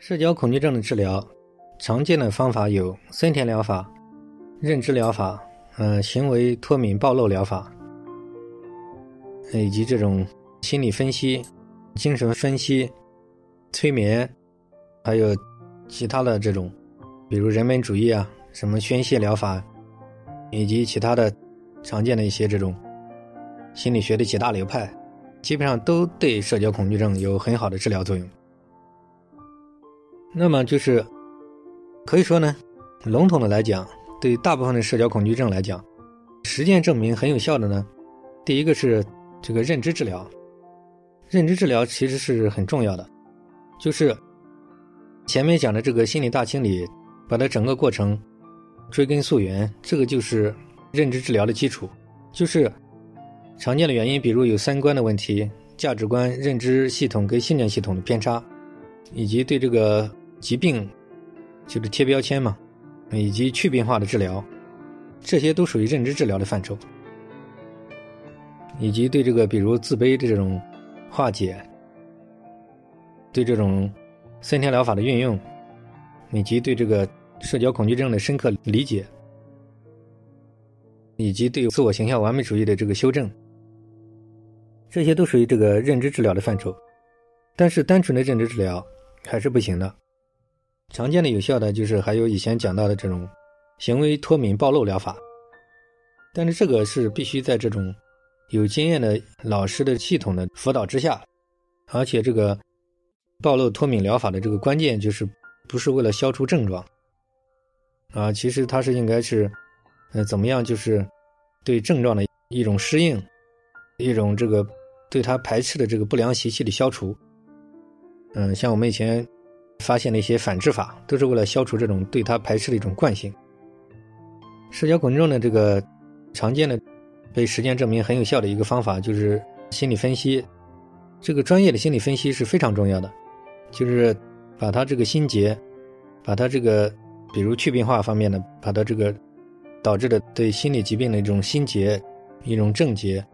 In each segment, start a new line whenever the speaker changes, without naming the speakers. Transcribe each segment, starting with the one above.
社交恐惧症的治疗，常见的方法有森田疗法、认知疗法、呃行为脱敏暴露疗法，以及这种心理分析、精神分析、催眠，还有其他的这种，比如人本主义啊，什么宣泄疗法，以及其他的常见的一些这种心理学的几大流派。基本上都对社交恐惧症有很好的治疗作用。那么就是可以说呢，笼统的来讲，对大部分的社交恐惧症来讲，实践证明很有效的呢。第一个是这个认知治疗，认知治疗其实是很重要的，就是前面讲的这个心理大清理，把它整个过程追根溯源，这个就是认知治疗的基础，就是。常见的原因，比如有三观的问题、价值观、认知系统跟信念系统的偏差，以及对这个疾病就是贴标签嘛，以及去病化的治疗，这些都属于认知治疗的范畴。以及对这个比如自卑的这种化解，对这种森田疗法的运用，以及对这个社交恐惧症的深刻理解，以及对自我形象完美主义的这个修正。这些都属于这个认知治疗的范畴，但是单纯的认知治疗还是不行的。常见的有效的就是还有以前讲到的这种行为脱敏暴露疗法，但是这个是必须在这种有经验的老师的系统的辅导之下，而且这个暴露脱敏疗法的这个关键就是不是为了消除症状啊，其实它是应该是呃怎么样，就是对症状的一种适应，一种这个。对它排斥的这个不良习气的消除，嗯，像我们以前发现了一些反制法，都是为了消除这种对他排斥的一种惯性。社交恐惧症的这个常见的、被实践证明很有效的一个方法，就是心理分析。这个专业的心理分析是非常重要的，就是把他这个心结，把他这个比如去病化方面的，把他这个导致的对心理疾病的一种心结、一种症结。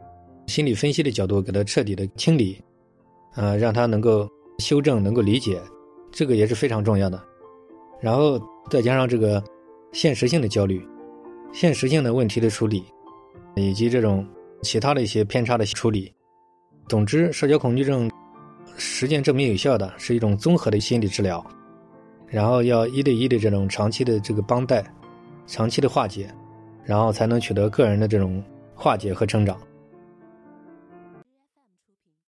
心理分析的角度给他彻底的清理，啊，让他能够修正、能够理解，这个也是非常重要的。然后再加上这个现实性的焦虑、现实性的问题的处理，以及这种其他的一些偏差的处理。总之，社交恐惧症实践证明有效的是一种综合的心理治疗，然后要一对一的这种长期的这个帮带、长期的化解，然后才能取得个人的这种化解和成长。